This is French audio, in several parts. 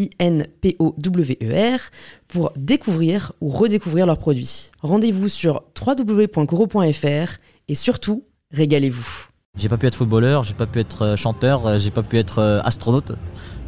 I-N-P-O-W-E-R, pour découvrir ou redécouvrir leurs produits. Rendez-vous sur www.coro.fr et surtout, régalez-vous. J'ai pas pu être footballeur, j'ai pas pu être euh, chanteur, euh, j'ai pas pu être euh, astronaute,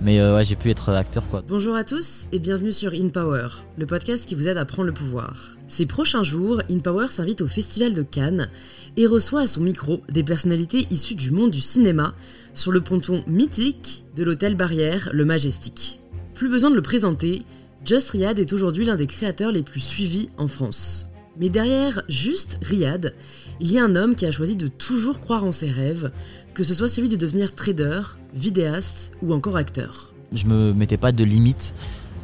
mais euh, ouais, j'ai pu être acteur quoi. Bonjour à tous et bienvenue sur In Power, le podcast qui vous aide à prendre le pouvoir. Ces prochains jours, In Power s'invite au Festival de Cannes et reçoit à son micro des personnalités issues du monde du cinéma sur le ponton mythique de l'hôtel Barrière, le Majestic. Plus besoin de le présenter, Just Riyad est aujourd'hui l'un des créateurs les plus suivis en France. Mais derrière juste Riyad, il y a un homme qui a choisi de toujours croire en ses rêves, que ce soit celui de devenir trader, vidéaste ou encore acteur. Je me mettais pas de limite.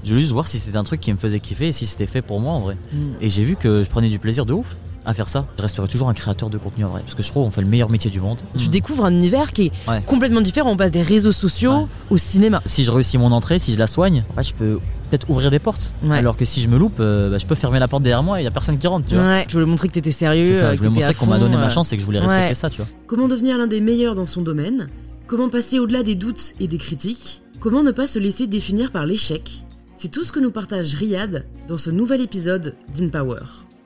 Je voulais juste voir si c'était un truc qui me faisait kiffer et si c'était fait pour moi en vrai. Et j'ai vu que je prenais du plaisir de ouf à faire ça. Je resterai toujours un créateur de contenu en vrai. Parce que je trouve qu'on fait le meilleur métier du monde. Tu découvres un univers qui est Ouais. complètement différent. On passe des réseaux sociaux Ouais. au cinéma. Si je réussis mon entrée, si je la soigne, en fait, je peux peut-être ouvrir des portes. Ouais. Alors que si je me loupe, euh, bah, je peux fermer la porte derrière moi et il y a personne qui rentre. Tu vois. Ouais, je voulais montrer que t'étais sérieux. C'est ça, euh, je voulais montrer qu'on m'a donné ma euh. chance et que je voulais respecter Ouais. ça, tu vois. Comment devenir l'un des meilleurs dans son domaine? Comment passer au-delà des doutes et des critiques? Comment ne pas se laisser définir par l'échec? C'est tout ce que nous partage Riyad dans ce nouvel épisode d'InPower.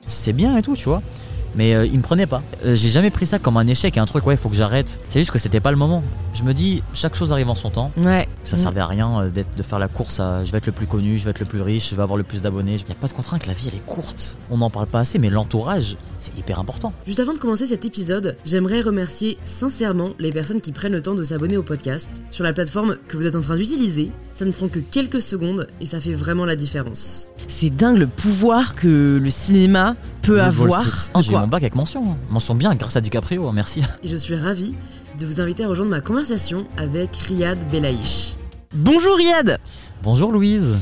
C'est bien et tout, tu vois. Mais euh, il me prenait pas. Euh, J'ai jamais pris ça comme un échec, un truc, ouais, faut que j'arrête. C'est juste que c'était pas le moment. Je me dis, chaque chose arrive en son temps. Ouais. Ça servait à rien euh, d'être, de faire la course à je vais être le plus connu, je vais être le plus riche, je vais avoir le plus d'abonnés. Il n'y a pas de contrainte, la vie elle est courte. On n'en parle pas assez, mais l'entourage, c'est hyper important. Juste avant de commencer cet épisode, j'aimerais remercier sincèrement les personnes qui prennent le temps de s'abonner au podcast sur la plateforme que vous êtes en train d'utiliser. Ça ne prend que quelques secondes et ça fait vraiment la différence. C'est dingue le pouvoir que le cinéma peut Le avoir. Ah, j'ai mon bac avec mention. hein. Mention bien grâce à DiCaprio, hein, merci. Et je suis ravie de vous inviter à rejoindre ma conversation avec Riyad Belaïch. Bonjour Riyad Bonjour Louise.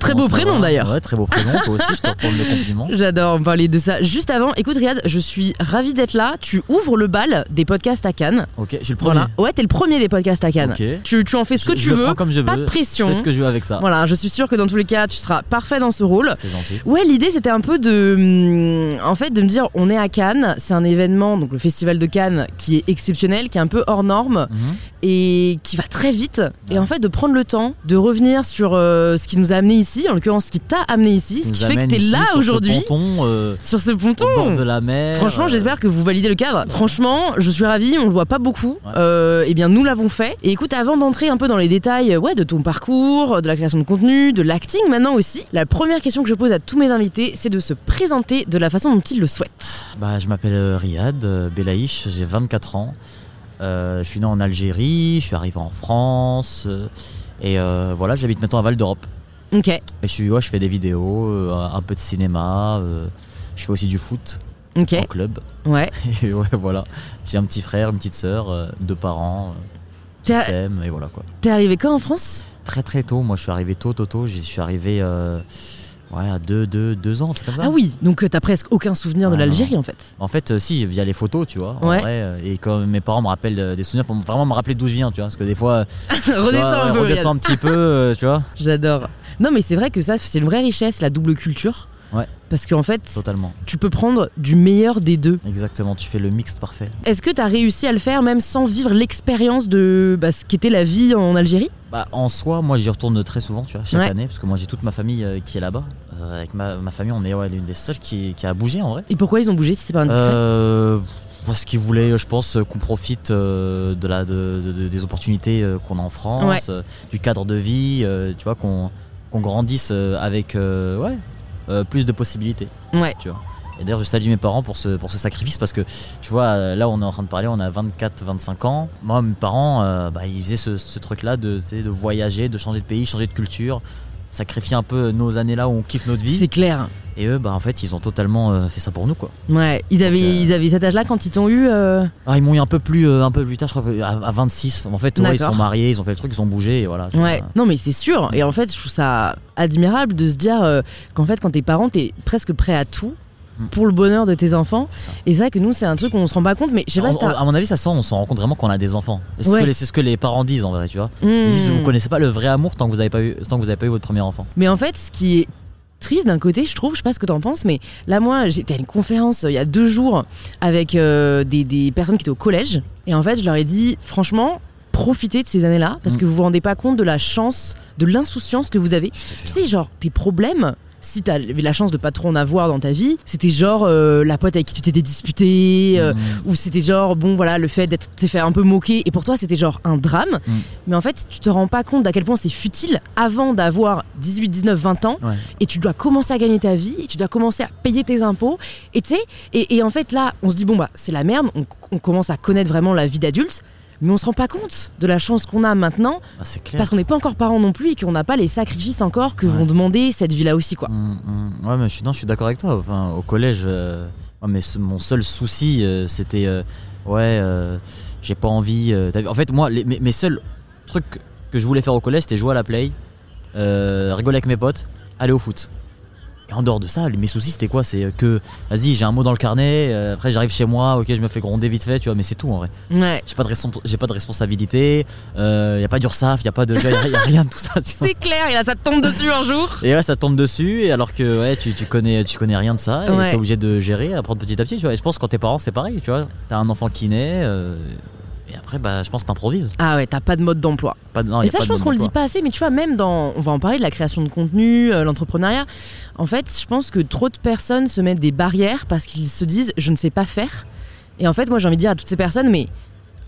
Très beau prénom d'ailleurs. Ouais, très beau prénom. Toi aussi, je te retourne le compliment. J'adore parler de ça. Juste avant, écoute Riyad, je suis ravie d'être là. Tu ouvres le bal des podcasts à Cannes. Ok, je suis le premier. Voilà. Ouais, t'es le premier des podcasts à Cannes. Ok. Tu, tu en fais ce que Je- tu je le veux. prends comme je pas veux. de pression. Je fais ce que je veux avec ça. Voilà, je suis sûre que dans tous les cas, tu seras parfait dans ce rôle. C'est gentil. Ouais, l'idée c'était un peu de, hum, en fait, de me dire, on est à Cannes, c'est un événement, donc le festival de Cannes, qui est exceptionnel, qui est un peu hors norme Mhm. et qui va très vite. Et en fait, de prendre le temps de revenir sur euh, ce qui nous a amené ici, en l'occurrence, ce qui t'a amené ici, ce qui fait que t'es là aujourd'hui, euh, sur ce ponton. au bord de la mer. Franchement, euh, j'espère que vous validez le cadre. Franchement, je suis ravie, on le voit pas beaucoup. Ouais. Euh, eh bien, nous l'avons fait. Et écoute, avant d'entrer un peu dans les détails ouais, de ton parcours, de la création de contenu, de l'acting maintenant aussi, la première question que je pose à tous mes invités, c'est de se présenter de la façon dont ils le souhaitent. Bah, je m'appelle euh, Riyad Belaïch, j'ai 24 ans. Euh, je suis né en Algérie, je suis arrivé en France. euh, et euh, voilà, j'habite maintenant à Val d'Europe. Ok, Et je, suis, ouais, je fais des vidéos, euh, un peu de cinéma. euh, je fais aussi du foot ok, en club. ouais. Et ouais, voilà. J'ai un petit frère, une petite sœur, euh, deux parents qui s'aiment. Et voilà quoi. T'es arrivé quand en France? Très très tôt, moi je suis arrivé tôt, tôt, tôt. Je suis arrivé ouais, à deux, deux, deux ans, comme ça. Ah oui, donc t'as presque aucun souvenir de l'Algérie en fait. En fait, euh, si, via les photos, tu vois. en Ouais. vrai, euh, et quand mes parents me rappellent euh, des souvenirs pour vraiment me rappeler d'où je viens, tu vois. Parce que des fois, Redescends un peu, redescends un petit peu, tu vois. J'adore. Non, mais c'est vrai que ça, c'est une vraie richesse, la double culture. Ouais. Parce qu'en fait, Totalement. tu peux prendre du meilleur des deux. Exactement, tu fais le mix parfait. Est-ce que tu as réussi à le faire même sans vivre l'expérience de bah, ce qu'était la vie en Algérie? Bah, en soi, moi j'y retourne très souvent, tu vois, chaque Ouais. année, parce que moi j'ai toute ma famille euh, qui est là-bas. Euh, avec ma, ma famille, on est ouais, l'une des seules qui, qui a bougé en vrai. Et pourquoi ils ont bougé si c'est pas indiscret? Euh, parce qu'ils voulaient, je pense, qu'on profite de la, de, de- de- des opportunités qu'on a en France, Ouais. du cadre de vie, tu vois, qu'on qu'on grandisse euh, avec euh, ouais, euh, plus de possibilités. Ouais. Tu vois. Et d'ailleurs, je salue mes parents pour ce, pour ce sacrifice parce que, tu vois, là, on est en train de parler, on a 24, 25 ans. Moi, mes parents, euh, bah, ils faisaient ce, ce truc-là de, de voyager, de changer de pays, changer de culture, sacrifier un peu nos années là où on kiffe notre vie. C'est clair. Et eux, bah, en fait, ils ont totalement euh, fait ça pour nous, quoi. Ouais, ils avaient, Donc, euh, ils avaient cet âge-là quand ils t'ont eu. euh, Ah, ils m'ont eu un peu plus, un peu plus tard, je crois, à, à 26. En fait, ouais, ils sont mariés, ils ont fait le truc, ils ont bougé, et voilà. Ouais, non mais c'est sûr. Et en fait, je trouve ça admirable de se dire qu'en fait, quand t'es parent, t'es presque prêt à tout Mm. pour le bonheur de tes enfants. Ça. Et c'est vrai que nous, c'est un truc où on se rend pas compte, mais je sais pas On- si on- à mon avis, ça sent, on s'en rend compte vraiment qu'on a des enfants. C'est Ouais. ce, que les- c'est ce que les parents disent en vrai, tu vois. Ils Hmm. disent, vous connaissez pas le vrai amour tant que vous avez pas eu, tant que vous avez pas eu votre premier enfant. Mais en fait, ce qui est triste d'un côté, je trouve, je sais pas ce que t'en penses, mais là, moi, j'étais à une conférence euh, il y a deux jours avec euh, des, des personnes qui étaient au collège. Et en fait, je leur ai dit, franchement, profitez de ces années-là, parce Mm. que vous vous rendez pas compte de la chance, de l'insouciance que vous avez. Tu sais, genre, tes problèmes, si t'as eu la chance de pas trop en avoir dans ta vie, c'était genre euh, la pote avec qui tu t'étais disputé, euh, Mm. ou c'était genre, bon, voilà, le fait d'être fait un peu moquer, et pour toi, c'était genre un drame. Mm. Mais en fait, tu te rends pas compte d'à quel point c'est futile avant d'avoir 18, 19, 20 ans, Ouais. et tu dois commencer à gagner ta vie, et tu dois commencer à payer tes impôts, et tu sais, et, et en fait, là, on se dit, bon, bah, c'est la merde, on, on commence à connaître vraiment la vie d'adulte. Mais on se rend pas compte de la chance qu'on a maintenant Ah, clair. parce qu'on n'est pas encore parents non plus et qu'on n'a pas les sacrifices encore que Ouais. vont demander cette vie-là aussi quoi. Mm, mm. Ouais, mais je suis, non, je suis d'accord avec toi. Enfin, au collège, euh, ouais, mais ce- mon seul souci, euh, c'était euh, ouais, j'ai pas envie. en fait, moi, les- mes, mes seuls trucs que je voulais faire au collège, c'était jouer à la play, rigoler avec mes potes, aller au foot. Et en dehors de ça, mes soucis, c'était quoi? C'est que, vas-y, j'ai un mot dans le carnet, euh, après j'arrive chez moi, ok, je me fais gronder vite fait, tu vois, mais c'est tout en vrai. Ouais. J'ai pas de, respons- j'ai pas de responsabilité, il y a pas d'URSAF, il y a pas de, y a, y a rien de tout ça, tu vois. C'est clair, et là ça te tombe dessus un jour. Et ouais, ça tombe dessus, et alors que ouais, tu, tu connais, tu connais rien de ça, et Ouais. t'es obligé de gérer, apprendre petit à petit, tu vois. Et je pense que quand t'es parent, c'est pareil, tu vois. T'as un enfant qui naît, euh, après, bah, je pense que t'improvises. Ah ouais, t'as pas de mode d'emploi. Pas de- non, y Et a ça, pas je de pense qu'on le dit pas assez, mais tu vois, même dans. On va en parler de la création de contenu, euh, l'entrepreneuriat. En fait, je pense que trop de personnes se mettent des barrières parce qu'ils se disent je ne sais pas faire. Et en fait, moi, j'ai envie de dire à toutes ces personnes, mais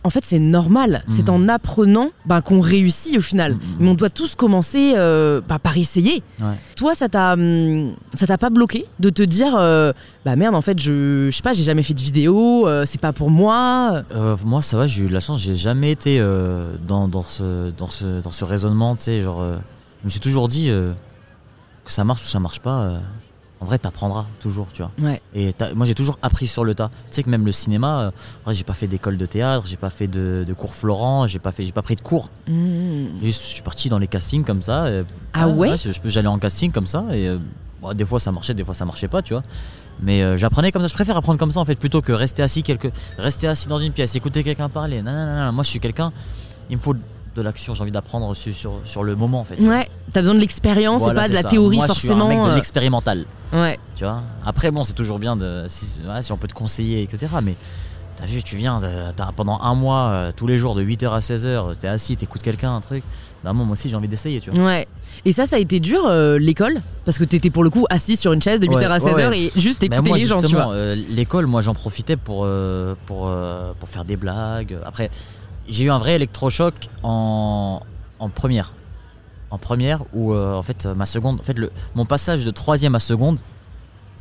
en fait, c'est normal. C'est Mhm. en apprenant ben, qu'on réussit au final. Mhm. Mais on doit tous commencer euh, bah, par essayer. Ouais. Toi, ça t'a, hum, ça t'a pas bloqué de te dire euh, bah merde, en fait, je, je sais pas, j'ai jamais fait de vidéo, euh, c'est pas pour moi? Moi, ça va, j'ai eu de la chance, j'ai jamais été dans, dans, ce, dans, ce, dans ce raisonnement, tu sais, genre. je me suis toujours dit que ça marche ou ça marche pas. En vrai, t'apprendras toujours, tu vois. Ouais. Et moi, j'ai toujours appris sur le tas. Tu sais que même le cinéma, euh, j'ai pas fait d'école de théâtre, j'ai pas fait de, de cours Florent, j'ai pas fait, j'ai pas pris de cours. Mmh. Juste, je suis parti dans les castings comme ça. et- Ah ouais je J'allais en casting comme ça et euh, des fois ça marchait, des fois ça marchait pas, tu vois. Mais euh, j'apprenais comme ça. Je préfère apprendre comme ça en fait plutôt que rester assis quelque, rester assis dans une pièce, écouter quelqu'un parler. Non, non, non, non. Moi, je suis quelqu'un. Il me faut de l'action. J'ai envie d'apprendre sur, sur, sur le moment en fait. Ouais, t'as besoin de l'expérience Voilà, et pas de la ça. théorie Moi, forcément. Je suis un mec de euh, l'expérimental. Ouais. Tu vois? Après, bon, c'est toujours bien de si, ouais, si on peut te conseiller, etc. Mais t'as vu, tu viens de- t'as- pendant un mois, euh, tous les jours de 8h à 16h, t'es assis, t'écoutes quelqu'un, un truc. D'un moment, moi aussi, j'ai envie d'essayer, tu vois. Ouais. Et ça, ça a été dur, euh, l'école? Parce que t'étais pour le coup assis sur une chaise de 8h Ouais, à ouais, 16h ouais. et juste écouter moi, les gens, tu vois. euh, l'école, moi, j'en profitais pour, pour, pour faire des blagues. Après, j'ai eu un vrai électrochoc en, en première. En première, où euh, en fait, ma seconde, en fait, le, mon passage de troisième à seconde,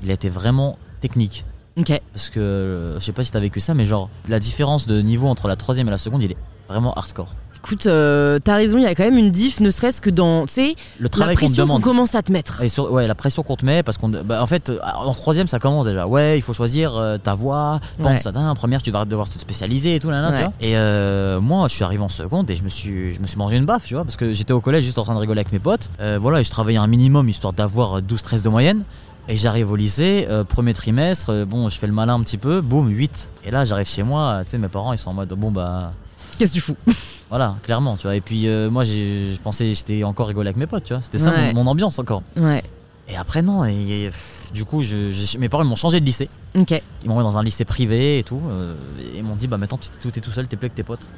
il a été vraiment technique. Ok. Parce que euh, je sais pas si t'as vécu ça, mais genre, la différence de niveau entre la troisième et la seconde, il est vraiment hardcore. Écoute, euh, t'as raison, il y a quand même une diff, ne serait-ce que dans, tu sais, Le la travail qu'on te pression qu'on demande. commence à te mettre. Et sur- ouais, la pression qu'on te met, parce qu'on. bah, en fait, euh, en troisième, ça commence déjà. Ouais, il faut choisir euh, ta voix, pense à. En première, tu vas devoir te spécialiser et tout, là, là, tu Ouais. vois. Et euh, moi, je suis arrivé en seconde et je me suis, je me suis mangé une baffe, tu vois, parce que j'étais au collège juste en train de rigoler avec mes potes. Euh, voilà, et je travaillais un minimum histoire d'avoir 12-13 de moyenne. Et j'arrive au lycée, euh, premier trimestre, euh, bon, je fais le malin un petit peu, boum, 8. Et là, j'arrive chez moi, tu sais, mes parents, ils sont en mode, bon, bah. Qu'est-ce que tu fous Voilà, clairement, tu vois. Et puis, euh, moi, j'ai- je pensais, j'étais encore rigolé avec mes potes, tu vois. C'était ça Ouais. mon- mon ambiance encore. Ouais. Et après, non. Et, et, pff, du coup, je- mes parents m'ont changé de lycée. Ok. Ils m'ont mis dans un lycée privé et tout. euh, et ils m'ont dit, bah maintenant, tu es tout seul, t'es plus avec tes potes.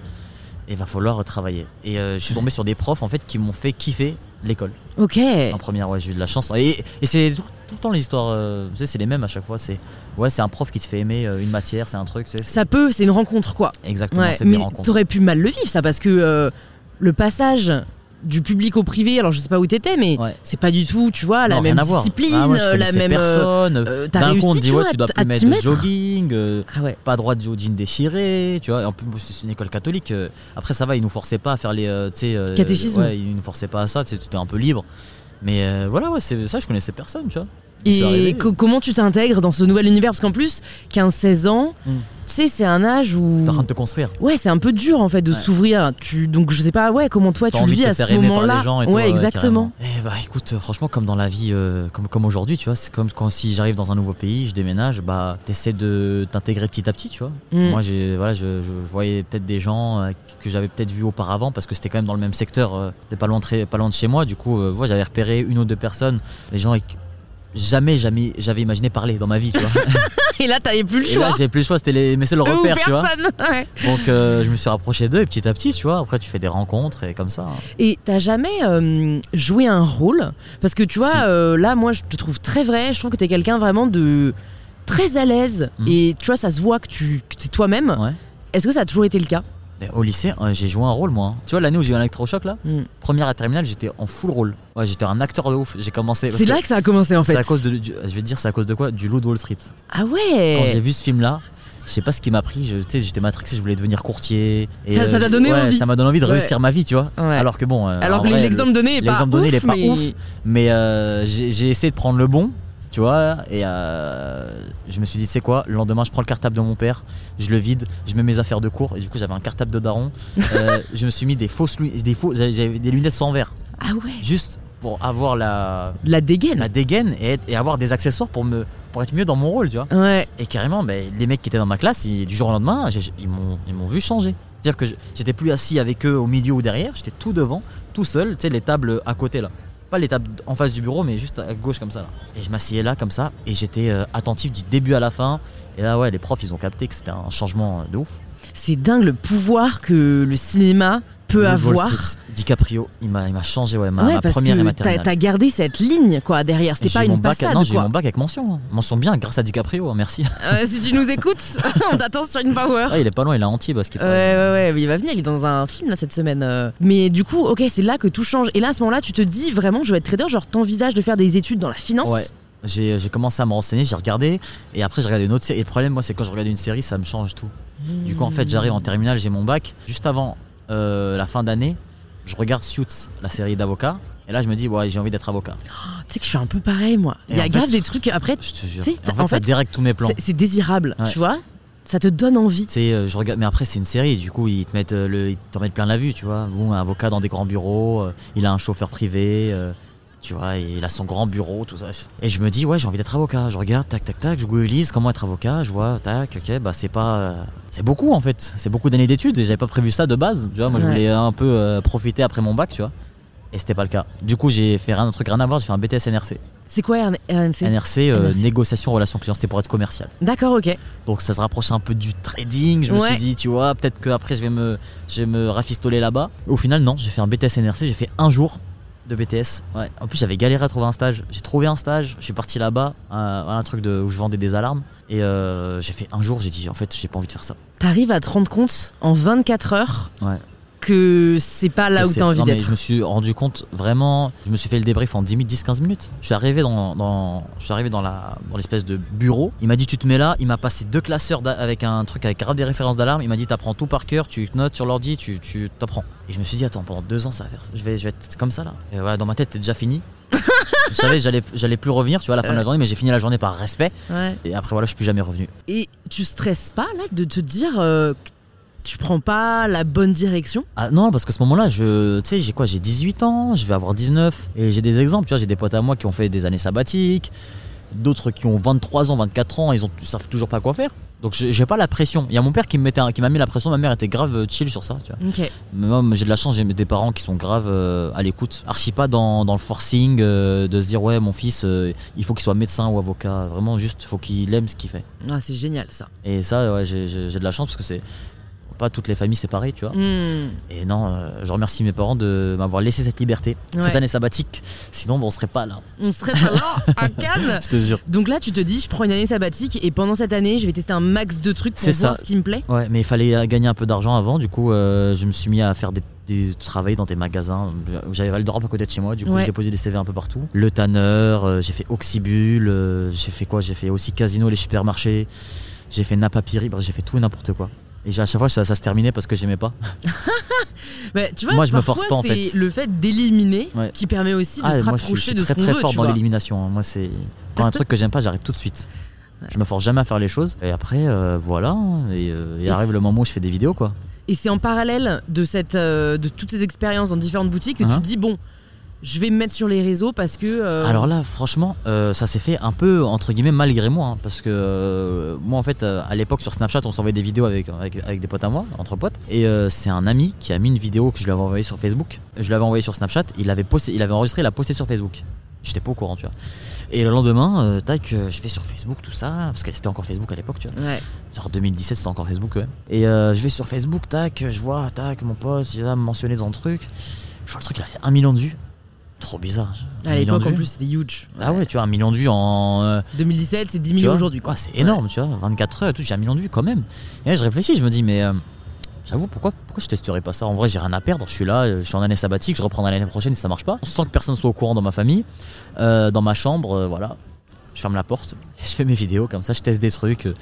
Et il va falloir travailler. Et euh, je suis tombé sur des profs, en fait, qui m'ont fait kiffer l'école. Ok. En première, ouais, j'ai eu de la chance. Et, et c'est tout, le temps les histoires, euh, tu sais, c'est les mêmes à chaque fois. C'est ouais, c'est un prof qui te fait aimer euh, une matière, c'est un truc. tu sais, c'est- Ça peut, c'est une rentre, quoi. Exactement, Ouais. c'est des Mais rencontres. t'aurais pu mal le vivre, ça, parce que euh, le passage du public au privé. Alors je sais pas où t'étais, mais Ouais. c'est pas du tout, tu vois, la Non, même discipline, Ah, moi, la même. personne. t'as D'un coup, on dit, tu ouais, tu dois plus mettre de jogging, Ah ouais. pas droit de jogging déchiré, tu vois. En plus, c'est une école catholique. Après, ça va, ils nous forçaient pas à faire les. tu sais, Catéchisme. Ouais, ils nous forçaient pas à ça, tu étais un peu libre. Mais euh, voilà, c'est ça, je connaissais personne, tu vois. Et arrivé. co- comment tu t'intègres dans ce nouvel univers? Parce qu'en plus, 15-16 ans, Mm. tu sais, c'est un âge où. T'es en train de te construire. Ouais, c'est un peu dur en fait de Ouais. s'ouvrir. Tu... Donc je sais pas, ouais, comment toi tu de vis te à ce faire moment-là? Ouais, exactement. carrément. Eh bah écoute, euh, franchement, comme dans la vie, euh, comme, comme aujourd'hui, tu vois, c'est comme quand si j'arrive dans un nouveau pays, je déménage, bah t'essaies de t'intégrer petit à petit, tu vois. Mm. Moi, voilà, je, voyais peut-être des gens euh, que j'avais peut-être vus auparavant parce que c'était quand même dans le même secteur, euh, c'est pas loin, de, très- pas loin de chez moi. Du coup, euh, voilà, j'avais repéré une ou deux personnes, les gens avec jamais, jamais j'avais imaginé parler dans ma vie, tu vois. Et là, t'avais plus le Et là, choix. j'ai plus le choix, c'était les, mes seuls repères, tu vois. personne. Ouais. Donc, euh, je me suis rapproché d'eux et petit à petit, tu vois. Après, tu fais des rencontres et comme ça. hein. Et t'as jamais euh, joué un rôle? Parce que tu vois, Si. euh, là, moi, je te trouve très vrai. Je trouve que t'es quelqu'un vraiment de très à l'aise. Mm. Et tu vois, ça se voit que tu que t'es toi-même. Ouais. Est-ce que ça a toujours été le cas? Au lycée, euh, j'ai joué un rôle, moi. hein. Tu vois, l'année où j'ai eu un électrochoc, là, Mm. première à terminale, j'étais en full rôle. Ouais, j'étais un acteur de ouf. J'ai commencé. C'est là que ça a commencé en fait. C'est à cause de. du- je vais te dire, c'est à cause de quoi? Du Loup de Wall Street. Ah Quand j'ai ouais vu ce film-là, je sais pas ce qui m'a pris. j'étais matrixé, je voulais devenir courtier. Et, Ça- donné ouais, envie? Ça m'a donné envie de Ouais. réussir ma vie, tu vois. Ouais. Alors que bon. euh, Alors que l'exemple donné est pas l'exemple donné, il est ouf, pas mais... ouf. Mais euh, j'ai essayé de prendre le bon, tu vois, et euh, je me suis dit, c'est quoi? Le lendemain, je prends le cartable de mon père, je le vide, je mets mes affaires de cours, et du coup, j'avais un cartable de daron. Euh, je me suis mis des fausses lunettes, des, faux, j'avais des lunettes sans verre, Ah ouais juste pour avoir la, La dégaine la dégaine et, être- et avoir des accessoires pour, me, pour être mieux dans mon rôle, tu vois. Ouais. Et carrément, ben, les mecs qui étaient dans ma classe, ils- du jour au lendemain, ils m'ont ils m'ont vu changer. C'est-à-dire que j'étais plus assis avec eux au milieu ou derrière, j'étais tout devant, tout seul, tu sais, les tables à côté là. Pas tables en face du bureau, mais juste à gauche comme ça. Là. Et je m'asseyais là comme ça, et j'étais euh, attentif du début à la fin. Et là, ouais, les profs, ils ont capté que c'était un changement de ouf. C'est dingue le pouvoir que le cinéma peut avoir. Street, DiCaprio, il m'a il m'a changé, ouais, ma, ouais, ma parce première et que ma t'as terminale. t'as gardé cette ligne quoi derrière. C'était pas une bac, passade non, j'ai mon bac avec mention. hein. Mention bien, grâce à DiCaprio, hein, merci. Euh, si tu nous écoutes, on t'attend sur une power. Ah, il est pas loin, il est entier parce qu'il Ouais, ouais, ouais, il va venir, il est dans un film là cette semaine. euh. Mais du coup, ok, c'est là que tout change. Et là, à ce moment-là, tu te dis vraiment, je vais être trader, genre t'envisages de faire des études dans la finance? Ouais. J'ai j'ai commencé à me renseigner, j'ai regardé, et après j'ai regardé une autre série. Et le problème, moi, c'est quand je regarde une série, ça me change tout. Du coup, en fait, j'arrive en terminale, j'ai mon bac. Juste avant euh, la fin d'année, je regarde Suits, la série d'avocats. Et là, je me dis, ouais, j'ai envie d'être avocat. Tu sais que je suis un peu pareil, moi. Il y a grave des trucs. Après, Je te jure. En fait, ça direct tous mes plans. c'est c'est désirable, Ouais. tu vois Ça te donne envie. Sais, euh, je regarde, mais après c'est une série, du coup ils te mettent euh, le, ils t'en mettent plein la vue, tu vois. Bon, un avocat dans des grands bureaux, euh, il a un chauffeur privé, euh, tu vois, et il a son grand bureau, tout ça. Et je me dis ouais, j'ai envie d'être avocat. Je regarde, tac, tac, tac, je googlise comment être avocat, je vois, tac, ok, bah c'est pas, euh, c'est beaucoup en fait, c'est beaucoup d'années d'études et j'avais pas prévu ça de base, tu vois. Moi je Ouais. voulais un peu euh, profiter après mon bac, tu vois. Et c'était pas le cas. Du coup, j'ai fait un truc rien à voir, j'ai fait un BTS NRC. C'est quoi RN- RNC NRC, euh, NRC. négociation relation client, c'était pour être commercial. D'accord, ok. Donc ça se rapproche un peu du trading. Je me Ouais. suis dit, tu vois, peut-être qu'après je vais me, je vais me rafistoler là-bas. Au final, non, j'ai fait un BTS NRC, j'ai fait un jour de BTS. Ouais. En plus, j'avais galéré à trouver un stage. J'ai trouvé un stage, je suis parti là-bas, à un truc de, où je vendais des alarmes. Et euh, j'ai fait un jour, j'ai dit, en fait, j'ai pas envie de faire ça. T'arrives à te rendre compte en 24 heures Ouais. Que c'est pas là où c'est- t'as envie d'être. Je me suis rendu compte vraiment, je me suis fait le débrief en 10 minutes, 10-15 minutes. Je suis arrivé dans, dans- je suis arrivé dans la dans l'espèce de bureau. Il m'a dit tu te mets là. Il m'a passé deux classeurs avec un truc avec grave des références d'alarme. Il m'a dit t'apprends tout par cœur, tu notes sur l'ordi, tu tu t'apprends. Et je me suis dit attends pendant deux ans ça va faire ça. Je vais je vais être comme ça là. Et ouais, dans ma tête c'était déjà fini. je savais j'allais j'allais plus revenir tu vois à la fin de la journée mais j'ai fini la journée par respect Ouais. et après voilà je suis plus jamais revenu. Et tu stresses pas là de te dire euh, tu prends pas la bonne direction? Ah non, parce qu'à ce moment-là, je, tu sais, j'ai quoi J'ai 18 ans, je vais avoir 19. Et j'ai des exemples, tu vois, j'ai des potes à moi qui ont fait des années sabbatiques, d'autres qui ont 23 ans, 24 ans, ils, ont, ils savent toujours pas quoi faire. Donc j'ai pas la pression. Il y a mon père qui me mettait, un- qui m'a mis la pression. Ma mère était grave euh, chill sur ça, tu vois. Mais moi, j'ai de la chance, j'ai des parents qui sont grave euh, à l'écoute. Archi pas dans, dans le forcing euh, de se dire ouais, mon fils, euh, il faut qu'il soit médecin ou avocat. Vraiment juste, il faut qu'il aime ce qu'il fait. Ah, c'est génial ça. Et ça, ouais, j'ai de la chance parce que c'est pas toutes les familles, c'est pareil, tu vois. Hmm. Et non, euh, je remercie mes parents de m'avoir laissé cette liberté, Ouais. cette année sabbatique. Sinon, bon, on serait pas là. On serait pas là à Cannes. Je te jure. Donc là, tu te dis, je prends une année sabbatique et pendant cette année, je vais tester un max de trucs pour C'est voir ça. ce qui me plaît. Ouais, mais il fallait euh, gagner un peu d'argent avant. Du coup, euh, je me suis mis à faire des, travailler dans des magasins. J'avais Val d'Europe à côté de chez moi, du coup Ouais. j'ai déposé des CV un peu partout. Le Tanner, euh, j'ai fait Oxybul, euh, j'ai fait quoi? J'ai fait aussi Casino, les supermarchés, j'ai fait Napa Piri, bref, j'ai fait tout et n'importe quoi. Et à chaque fois ça, ça se terminait parce que j'aimais pas. Bah, tu vois, Moi, je me force pas, en c'est fait. le fait d'éliminer Ouais. qui permet aussi de Ah, se moi je suis, je rapprocher suis de très ce qu'on très veut, fort dans l'élimination. hein. Moi c'est quand un truc que j'aime pas, j'arrête tout de suite. Je me force jamais à faire les choses. Et après euh, voilà, et, euh, et Et arrive c'est- le moment où je fais des vidéos quoi. Et c'est en parallèle de, cette, euh, de toutes ces expériences dans différentes boutiques que tu Hein te dis, bon, je vais me mettre sur les réseaux parce que... euh, Alors là, franchement, euh, ça s'est fait un peu entre guillemets malgré moi, hein, parce que euh, moi en fait, à l'époque sur Snapchat, on s'envoyait des vidéos avec, avec, avec des potes à moi, entre potes, et c'est un ami qui a mis une vidéo que je lui avais envoyée sur Facebook. Je l'avais envoyée sur Snapchat, il l'avait posté, il avait enregistré, il l'a posté sur Facebook. J'étais pas au courant, tu vois. Et le lendemain, tac, je vais sur Facebook, tout ça, parce que c'était encore Facebook à l'époque, tu vois. Ouais. Genre 2017, c'était encore Facebook, ouais. Et euh, je vais sur Facebook, tac, je vois, tac, mon pote, il va me mentionner dans le truc. Je vois le truc, il a fait un million de vues. Trop bizarre. À l'époque, en plus, c'était huge. Ah ouais, tu vois, un million de vues en. euh, 2017, c'est 10 tu millions aujourd'hui, quoi. Ouais, c'est énorme, tu vois. 24 heures et tout, j'ai un million de vues quand même. Et là, je réfléchis, je me dis, mais. euh, J'avoue, pourquoi, pourquoi je testerais pas ça? En vrai, j'ai rien à perdre. Je suis là, euh, je suis en année sabbatique, je reprendrai l'année prochaine si ça marche pas. Sans que personne soit au courant dans ma famille, euh, dans ma chambre, euh, voilà. Je ferme la porte, je fais mes vidéos comme ça, je teste des trucs. euh,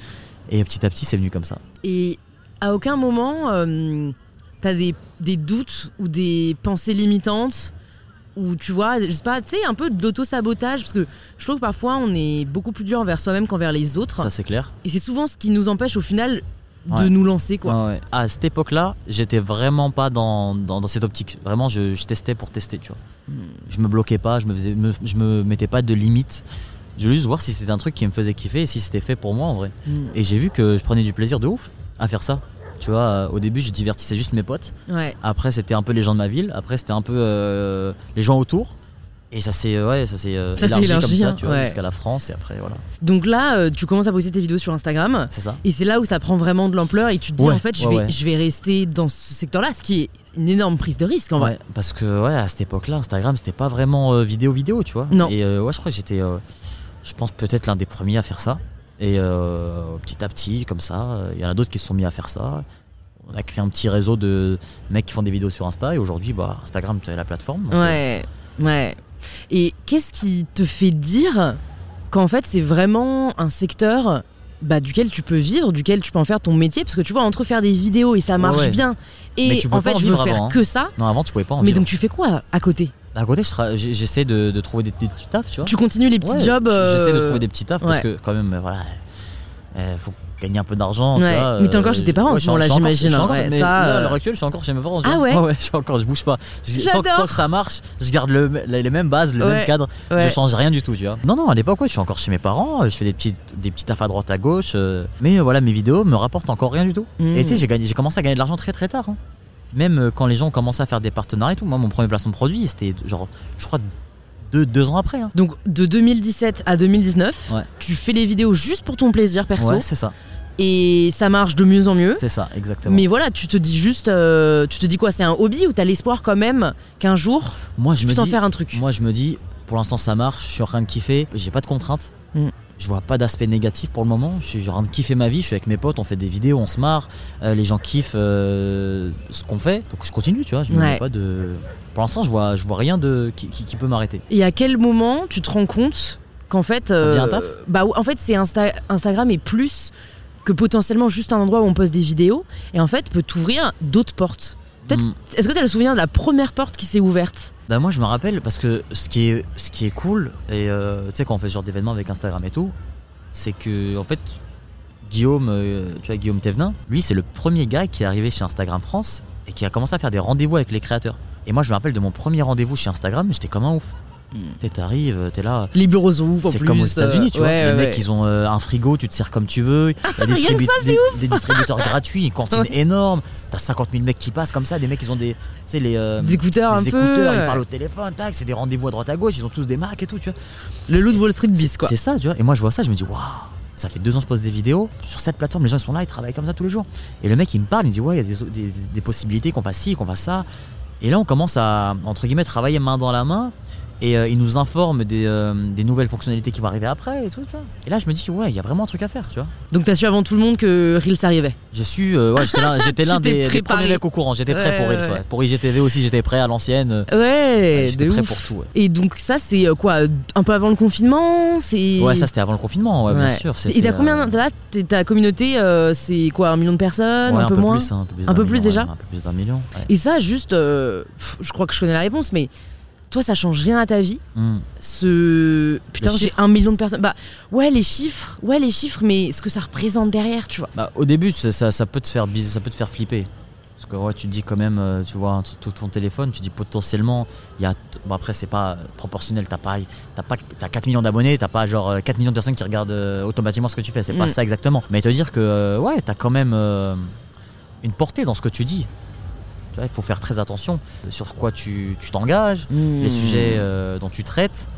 et petit à petit, c'est venu comme ça. Et à aucun moment, euh, t'as des, des doutes ou des pensées limitantes ou tu vois, je sais pas, tu sais, un peu d'auto-sabotage parce que je trouve que parfois on est beaucoup plus dur envers soi-même qu'envers les autres. Ça, c'est clair. Et c'est souvent ce qui nous empêche au final de Ouais. nous lancer, quoi. Ouais, ouais. À cette époque-là, j'étais vraiment pas dans, dans, dans cette optique. Vraiment, je, je testais pour tester, tu vois. Hmm. Je me bloquais pas, je me, faisais, me- je me mettais pas de limite. Je voulais juste voir si c'était un truc qui me faisait kiffer et si c'était fait pour moi en vrai. Mm. Et j'ai vu que je prenais du plaisir de ouf à faire ça. Tu vois, euh, au début, je divertissais juste mes potes. Ouais. Après, c'était un peu les gens de ma ville. Après, c'était un peu euh, les gens autour. Et ça s'est ouais, ça s'est euh, élargi, élargi, comme ça, hein, tu vois, ouais. jusqu'à la France. Et après, voilà. Donc là, euh, tu commences à poster tes vidéos sur Instagram. C'est ça. Et c'est là où ça prend vraiment de l'ampleur et tu te dis Ouais, en fait je, vais, ouais. je vais rester dans ce secteur-là, ce qui est une énorme prise de risque en vrai. Parce que ouais, à cette époque-là, Instagram, c'était pas vraiment euh, vidéo vidéo, tu vois. Non. Et ouais, je crois que j'étais, je pense peut-être l'un des premiers à faire ça. Et euh, petit à petit, comme ça, euh, il y en a d'autres qui se sont mis à faire ça. On a créé un petit réseau de mecs qui font des vidéos sur Insta. Et aujourd'hui, bah, Instagram, c'est la plateforme. euh, Ouais, ouais. Et qu'est-ce qui te fait dire qu'en fait c'est vraiment un secteur bah, duquel tu peux vivre, duquel tu peux en faire ton métier? Parce que tu vois, entre faire des vidéos et ça marche ouais. bien, et en fait en je veux faire avant, hein. que ça, Non, avant, tu pouvais pas en mais vivre. donc tu fais quoi à côté? À côté, je j'essaie de, de trouver des, des petits tafs, tu vois. Tu continues les petits Ouais, jobs J'essaie de euh, trouver des petits tafs parce que quand même, euh, voilà, euh, faut gagner un peu d'argent. Ouais, mais t'es encore chez tes parents, ouais, je là, je j'imagine, je hein, ouais, ça, là, à l'heure actuelle, je suis encore chez mes parents. Ah ouais ouais, je suis encore, je bouge pas. Je- tant, que- J'adore. tant que ça marche, je garde le, les mêmes bases, le même cadre. Je change rien du tout, tu vois. Non, non, à l'époque, ouais, je suis encore chez mes parents. Je fais des petits, des tafs à droite, à gauche. euh, mais voilà, mes vidéos me rapportent encore rien du tout. Mm. Et tu sais, j'ai gagné- j'ai commencé à gagner de l'argent très très tard. hein. Même euh, quand les gens ont commencé à faire des partenariats et tout. Moi, mon premier placement de produit, c'était genre, je crois, deux, deux ans après. hein. Donc de 2017 à 2019, Ouais. tu fais les vidéos juste pour ton plaisir perso, Ouais, c'est ça. et ça marche de mieux en mieux. C'est ça, exactement. Mais voilà, tu te dis juste, euh, tu te dis quoi C'est un hobby ou t'as l'espoir quand même qu'un jour moi, je tu me puisses en faire un truc? moi, je me dis, pour l'instant, ça marche. Je suis en train de kiffer. J'ai pas de contraintes. Mm. Je vois pas d'aspect négatif pour le moment. Je suis en train de kiffer ma vie. Je suis avec mes potes. On fait des vidéos, on se marre. euh, les gens kiffent euh, ce qu'on fait. Donc je continue, tu vois. Je Ouais. pas de. Pour l'instant, je vois, je vois rien de qui, qui- qui peut m'arrêter. Et à quel moment tu te rends compte qu'en fait, euh, Ça devient un taf bah en fait c'est Insta- Instagram est plus que potentiellement juste un endroit où on poste des vidéos et en fait peut t'ouvrir d'autres portes. Peut-être- Mm. Est-ce que tu as le souvenir de la première porte qui s'est ouverte? Bah moi je me rappelle parce que ce qui est, ce qui est cool, et euh, tu sais quand on fait ce genre d'événements avec Instagram et tout, c'est que en fait Guillaume, euh, tu vois Guillaume Thévenin, lui c'est le premier gars qui est arrivé chez Instagram France et qui a commencé à faire des rendez-vous avec les créateurs. Et moi je me rappelle de mon premier rendez-vous chez Instagram, j'étais comme un ouf. T'arrives, t'es là. Les bureaux sont ouf en C'est plus. comme aux États-Unis, tu euh, vois. ouais, les ouais, mecs, ils ont euh, un frigo, tu te sers comme tu veux. Il y a des, ça, des- des distributeurs gratuits, une cantine énorme. T'as 50 000 mecs qui passent comme ça. Des mecs, ils ont des, tu les, euh, Des écouteurs un des peu. écouteurs, ils ouais. parlent au téléphone, tac, c'est des rendez-vous à droite à gauche, ils ont tous des marques et tout, tu vois. Le loup de Wall Street bis quoi. C'est ça, tu vois. Et moi, je vois ça, je me dis, waouh, ça fait deux ans que je pose des vidéos. Sur cette plateforme, les gens ils sont là, ils travaillent comme ça tous les jours. Et le mec, il me parle, il me dit, ouais, il y a des, des- des possibilités qu'on fasse ci, qu'on fasse ça. Et là, on commence à, entre guillemets, travailler main dans la main. Et euh, ils nous informent des, euh, des nouvelles fonctionnalités qui vont arriver après et tout, tu vois. Et là, je me dis, ouais, il y a vraiment un truc à faire, tu vois. Donc t'as su avant tout le monde que Reels arrivait. J'ai su, euh, ouais, j'étais l'un, j'étais l'un J'étais des, des premiers mecs au courant, j'étais prêt Ouais, pour Reels, ouais. Pour IGTV aussi, j'étais prêt à l'ancienne. Ouais, j'étais prêt ouf. pour tout. Et donc ça c'est euh, quoi Un peu avant le confinement C'est. Ouais, ça c'était avant le confinement, ouais, bien sûr. Et t'as combien Là, ta communauté, c'est quoi Un million de personnes Un peu, moins plus, hein, un peu plus, Un d'un peu plus million, déjà Un peu plus d'un million. Et ça, juste, pff, je crois que je connais la réponse, mais toi, ça change rien à ta vie Hmm. Ce. Putain, j'ai un million de personnes. Bah, ouais, les chiffres, ouais, les chiffres, mais ce que ça représente derrière, tu vois. Bah, au début, ça, ça, ça peut te faire biz- ça peut te faire flipper. Parce que ouais, tu te dis quand même, euh, tu vois, tout ton téléphone, tu dis potentiellement, il y a. Bon, après, c'est pas euh, proportionnel, t'as pas, t'as pas, t'as 4 millions d'abonnés, t'as pas genre euh, 4 millions de personnes qui regardent euh, automatiquement ce que tu fais, c'est pas Mm. ça exactement. Mais te dire que, euh, ouais, t'as quand même euh, une portée dans ce que tu dis. Il faut faire très attention sur quoi tu tu t'engages, Hmm. les sujets euh, dont tu traites,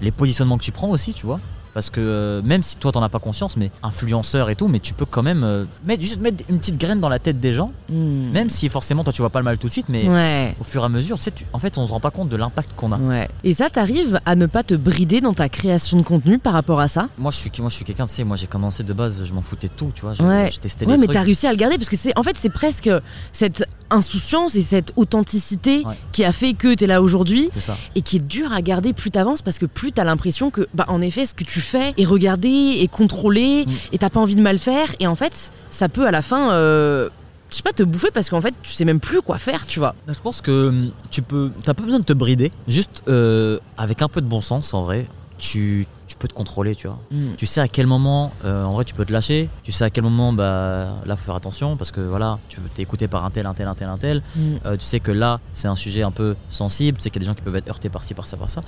les positionnements que tu prends aussi, tu vois. Parce que euh, même si toi t'en as pas conscience, mais influenceur et tout, mais tu peux quand même euh, mettre, juste mettre une petite graine dans la tête des gens, Hmm. même si forcément toi tu vois pas le mal tout de suite, mais Ouais. au fur et à mesure, tu sais, tu- en fait on se rend pas compte de l'impact qu'on a. Ouais. Et ça, t'arrives à ne pas te brider dans ta création de contenu par rapport à ça? Moi je suis, moi je suis quelqu'un, tu sais, moi j'ai commencé de base, je m'en foutais de tout, tu vois, je, Ouais. je testais Ouais, des mais trucs. t'as réussi à le garder parce que c'est, en fait, c'est presque cette insouciance et cette authenticité Ouais. qui a fait que t'es là aujourd'hui et qui est dur à garder plus t'avances parce que plus t'as l'impression que, bah, en effet, ce que tu fais est regardé et contrôlé Mm. et t'as pas envie de mal faire et en fait, ça peut à la fin, euh, je sais pas, te bouffer parce qu'en fait, tu sais même plus quoi faire, tu vois. Je pense que hum, tu peux, t'as pas besoin de te brider, juste euh, avec un peu de bon sens en vrai, tu, tu peux te contrôler, tu vois. Tu sais à quel moment, euh, en vrai, tu peux te lâcher. Tu sais à quel moment, bah, là, faut faire attention parce que voilà, tu peux t'es écouté par un tel, un tel, un tel, un tel. Mm. Euh, tu sais que là, c'est un sujet un peu sensible. Tu sais qu'il y a des gens qui peuvent être heurtés par ci, par ça, par ça.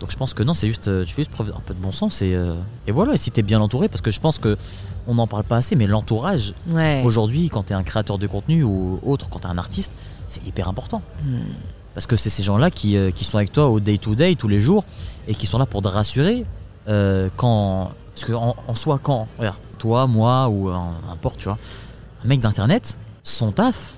Donc je pense que non, c'est juste, euh, tu fais juste preuve un peu de bon sens et, euh, et voilà. Et si t'es bien entouré, parce que je pense que on n'en parle pas assez, mais l'entourage Ouais. aujourd'hui, quand t'es un créateur de contenu ou autre, quand t'es un artiste, c'est hyper important. Mm. Parce que c'est ces gens-là qui, qui sont avec toi au day-to-day, tous les jours, et qui sont là pour te rassurer euh, quand. Parce qu'en en, soi, quand. Regarde, toi, moi, ou euh, n'importe, tu vois, un mec d'internet, son taf.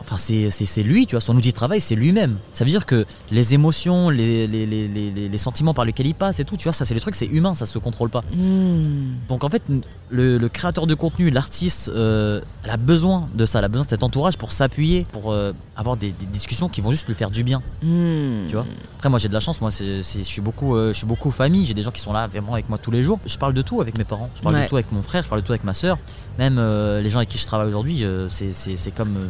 Enfin, c'est lui, tu vois, son outil de travail, c'est lui-même. Ça veut dire que les émotions, les, les, les, les- les- les sentiments par lesquels il passe et tout, tu vois, ça, c'est les trucs, c'est humain, ça se contrôle pas. Mm. Donc en fait, le, le créateur de contenu, l'artiste, euh, elle a besoin de ça, elle a besoin de cet entourage pour s'appuyer, pour euh, avoir des, des discussions qui vont juste lui faire du bien. Mm. Tu vois? Après, moi j'ai de la chance, moi je suis beaucoup, euh, je suis beaucoup famille, j'ai des gens qui sont là vraiment avec moi tous les jours. Je parle de tout avec mes parents, je parle Ouais. de tout avec mon frère, je parle de tout avec ma soeur. Même les gens avec qui je travaille aujourd'hui, c'est- comme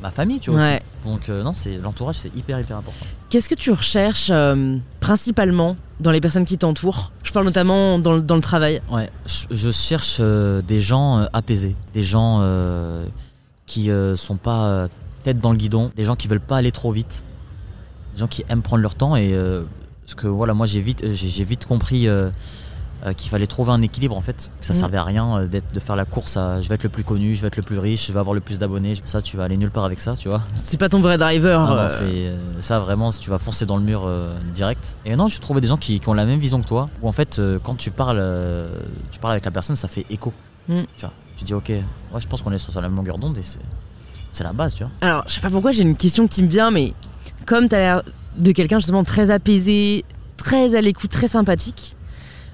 ma famille, tu vois. Ouais. Donc euh, non, c'est l'entourage, c'est hyper hyper important. Qu'est-ce que tu recherches euh, principalement dans les personnes qui t'entourent? Je parle notamment dans le, dans le travail. Ouais, je, je cherche euh, des gens apaisés, des gens qui sont pas tête dans le guidon, des gens qui veulent pas aller trop vite, des gens qui aiment prendre leur temps et parce que voilà, moi j'ai vite, j'ai vite compris euh, qu'il fallait trouver un équilibre en fait, que ça Mhm. servait à rien euh, d'être, de faire la course à je vais être le plus connu, je vais être le plus riche, je vais avoir le plus d'abonnés, ça tu vas aller nulle part avec ça, tu vois. C'est pas ton vrai driver. Non, euh, c'est ça vraiment, si tu vas foncer dans le mur direct. Et non, je trouvais des gens qui, qui ont la même vision que toi, où en fait, quand tu parles, tu parles avec la personne, ça fait écho. Mm. Tu vois, tu dis ok, moi je pense qu'on est sur la même longueur d'onde et c'est, c'est la base, tu vois. Alors, je sais pas pourquoi j'ai une question qui me vient, mais comme t'as l'air de quelqu'un justement très apaisé, très à l'écoute, très sympathique,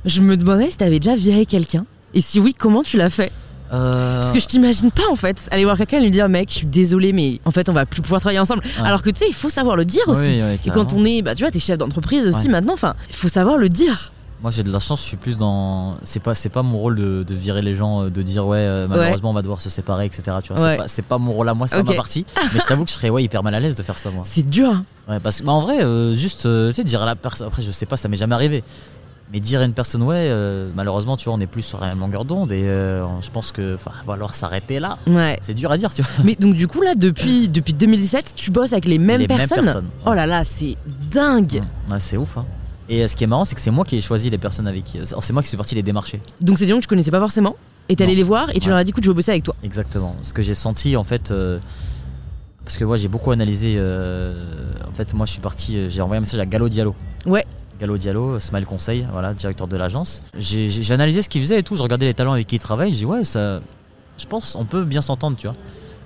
je me demandais si t'avais déjà viré quelqu'un. Et si oui, comment tu l'as fait Euh, Parce que je t'imagine pas en fait aller voir quelqu'un et lui dire mec, je suis désolé, mais en fait on va plus pouvoir travailler ensemble. Ouais. Alors que tu sais, il faut savoir le dire oui, aussi. Et quand on est, bah tu vois, t'es chef d'entreprise aussi Ouais. maintenant, enfin, il faut savoir le dire. Moi j'ai de la chance, je suis plus dans. C'est pas, c'est pas mon rôle de, de virer les gens, euh, de dire ouais, euh, malheureusement on va devoir se séparer, etc. Tu vois, Ouais. c'est, pas, pas mon rôle à moi, c'est pas ma partie. Mais je t'avoue que je serais ouais, hyper mal à l'aise de faire ça, moi. C'est dur. hein. Ouais, parce que bah, en vrai, euh, juste, euh, tu sais, dire à la personne. Après, je sais pas, ça m'est jamais arrivé. Mais dire à une personne, ouais, euh, malheureusement, tu vois, on est plus sur la même longueur d'onde et euh, je pense que, enfin, va falloir s'arrêter là. Ouais. C'est dur à dire, tu vois. Mais donc du coup là, depuis depuis 2017, tu bosses avec les mêmes Les mêmes personnes. Oh là là, c'est dingue. Ouais, c'est ouf, hein. Et euh, ce qui est marrant, c'est que c'est moi qui ai choisi les personnes avec qui. C'est moi qui suis parti les démarcher. Donc c'est des gens que tu connaissais pas forcément. Et t'es allé les voir et tu leur as dit écoute, je veux bosser avec toi. Exactement. Ce que j'ai senti, en fait. euh, parce que moi, j'ai beaucoup analysé. en fait, moi, je suis parti. J'ai envoyé un message à Gallo Diallo. Ouais. Gallo Diallo, Smile Conseil, voilà, directeur de l'agence. J'ai analysé ce qu'il faisait et tout. Je regardais les talents avec qui il travaille. Je dis, ouais, ça. Je pense on peut bien s'entendre, tu vois.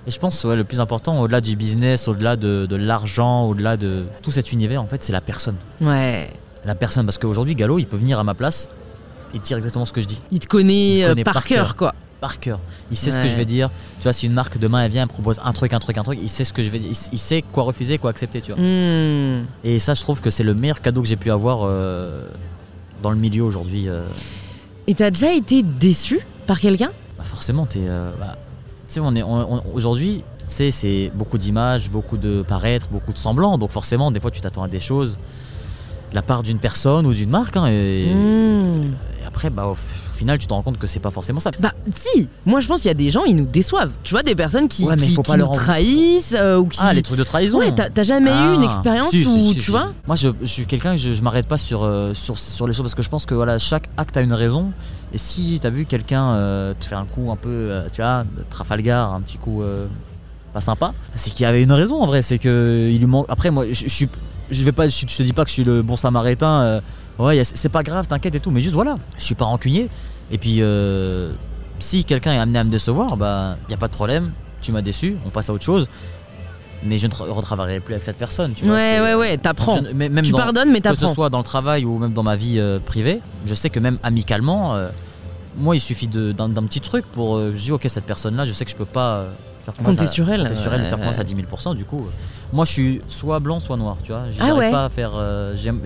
Et je pense ouais, le plus important, au-delà du business, au-delà de, de l'argent, au-delà de tout cet univers, en fait, c'est la personne. Ouais. La personne, parce qu'aujourd'hui, Gallo, il peut venir à ma place et dire exactement ce que je dis. Il te connaît, Il euh, connaît par, par cœur, cœur. quoi. Par cœur. Il sait ce que je vais dire. Tu vois, si une marque demain, elle vient, elle propose un truc, un truc, un truc, il sait ce que je vais dire. Il, sait quoi refuser, quoi accepter, tu vois. Hmm. Et ça, je trouve que c'est le meilleur cadeau que j'ai pu avoir euh, dans le milieu aujourd'hui. euh. Et t'as déjà été déçu par quelqu'un? Bah, forcément, t'es. euh, bah, tu sais, on est, on- on- aujourd'hui, c'est beaucoup d'images, beaucoup de paraître, beaucoup de semblants. Donc forcément, des fois, tu t'attends à des choses de la part d'une personne ou d'une marque. hein, et, Hmm. et après, bah, final, tu te rends compte que c'est pas forcément ça. Bah si, moi je pense qu'il y a des gens, ils nous déçoivent. Tu vois, des personnes qui, Ouais, mais qui, faut qui pas nous leur en- trahissent euh, ou qui... Ah, les trucs de trahison. Ouais, t'as t'as jamais eu une Ah, expérience si, si, où, si, tu si. vois Moi, je, je suis quelqu'un, je, je m'arrête pas sur, euh, sur, sur les choses parce que je pense que voilà, chaque acte a une raison. Et si t'as vu quelqu'un euh, te faire un coup un peu, euh, tu vois, de Trafalgar, un petit coup euh, pas sympa, c'est qu'il y avait une raison en vrai. C'est que il lui manque. Après, moi, je, je suis, je vais pas, je, je te dis pas que je suis le bon samaritain. euh, ouais, y a- c'est pas grave, t'inquiète et tout. Mais juste voilà, je suis pas rancunier. Et puis, euh, si quelqu'un est amené à me décevoir, bah, y a pas de problème. Tu m'as déçu, on passe à autre chose. Mais je ne tra- retravaillerai plus avec cette personne. Tu vois, Ouais, ouais, ouais, t'apprends. Tu dans- pardonnes, mais que ce t'apprends. soit dans le travail ou même dans ma vie euh, privée, je sais que même amicalement, euh, moi il suffit d'un petit truc pour. je dis ok cette personne là, je sais que je peux pas faire Compter sur elle. sur elle, faire ouais. à 10 000%. Du coup, euh, moi je suis soit blanc soit noir, tu vois. Ah J'arrive ouais. pas à faire. euh, j'aime-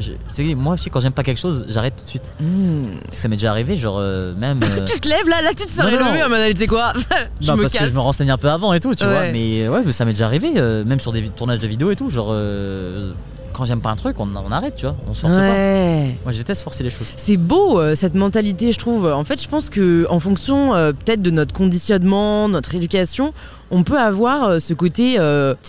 moi aussi quand j'aime pas quelque chose, j'arrête tout de suite. Hmm. Ça m'est déjà arrivé, genre euh, même. euh, Tu te lèves là, là tu te serais levé en mode tu sais quoi Je non, me parce casse. que je me renseigne un peu avant et tout, tu Ouais. vois. Mais ouais, mais ça m'est déjà arrivé, euh, même sur des tournages de vidéos et tout. Genre, euh, quand j'aime pas un truc, on, on arrête, tu vois. On se force pas. Ouais. Moi, je déteste forcer les choses. C'est beau euh, cette mentalité, je trouve. En fait, je pense que en fonction euh, peut-être de notre conditionnement, notre éducation, on peut avoir euh, ce côté. tu